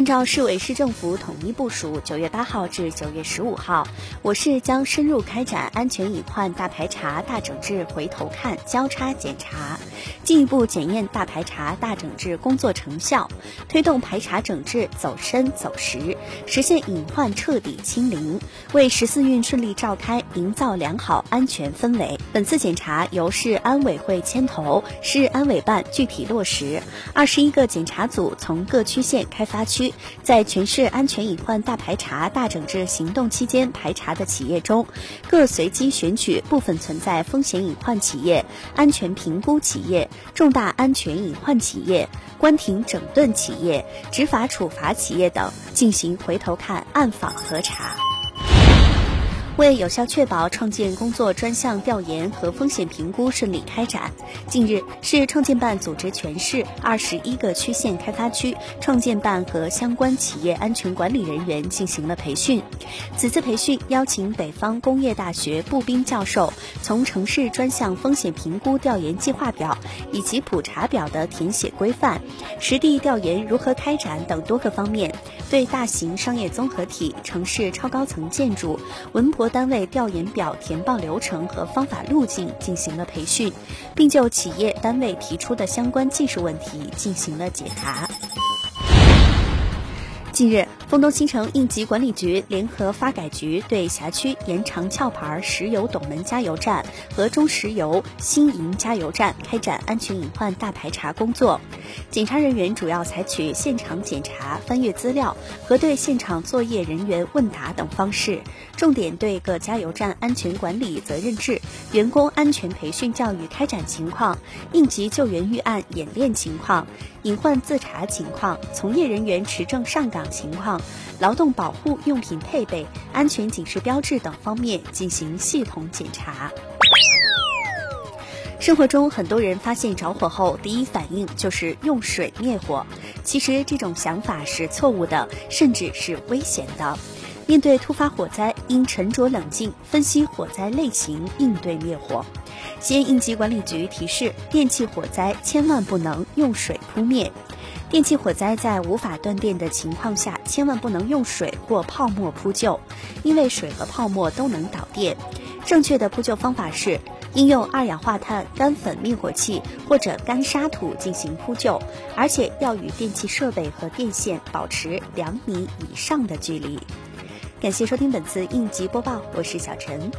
按照市委市政府统一部署，九月八号至九月十五号，我市将深入开展安全隐患大排查、大整治、回头看交叉检查，进一步检验大排查、大整治工作成效，推动排查整治走深走实，实现隐患彻底清零，为十四运顺利召开营造良好安全氛围。本次检查由市安委会牵头，市安委办具体落实，二十一个检查组从各区县、开发区。在全市安全隐患大排查、大整治行动期间排查的企业中，各随机选取部分存在风险隐患企业、安全评估企业、重大安全隐患企业、关停整顿企业、执法处罚企业等，进行回头看暗访核查。为有效确保创建工作专项调研和风险评估顺利开展，近日，市创建办组织全市二十一个区县开发区创建办和相关企业安全管理人员进行了培训。此次培训邀请北方工业大学步兵教授，从城市专项风险评估调研计划表以及普查表的填写规范、实地调研如何开展等多个方面，对大型商业综合体、城市超高层建筑、文博。单位调研表填报流程和方法路径进行了培训，并就企业单位提出的相关技术问题进行了解答。近日，沣东新城应急管理局联合发改局对辖区延长壳牌石油斗门加油站和中石油新营加油站开展安全隐患大排查工作。检查人员主要采取现场检查、翻阅资料、核对现场作业人员问答等方式，重点对各加油站安全管理责任制、员工安全培训教育开展情况、应急救援预案演练情况、隐患自查情况、从业人员持证上岗情况、劳动保护用品配备、安全警示标志等方面进行系统检查。生活中，很多人发现着火后，第一反应就是用水灭火。其实这种想法是错误的，甚至是危险的。面对突发火灾，应沉着冷静，分析火灾类型，应对灭火。西安应急管理局提示：电气火灾千万不能用水扑灭。电气火灾在无法断电的情况下，千万不能用水或泡沫扑救，因为水和泡沫都能导电。正确的扑救方法是。应用二氧化碳干粉灭火器或者干沙土进行扑救，而且要与电气设备和电线保持两米以上的距离。感谢收听本次应急播报，我是小陈。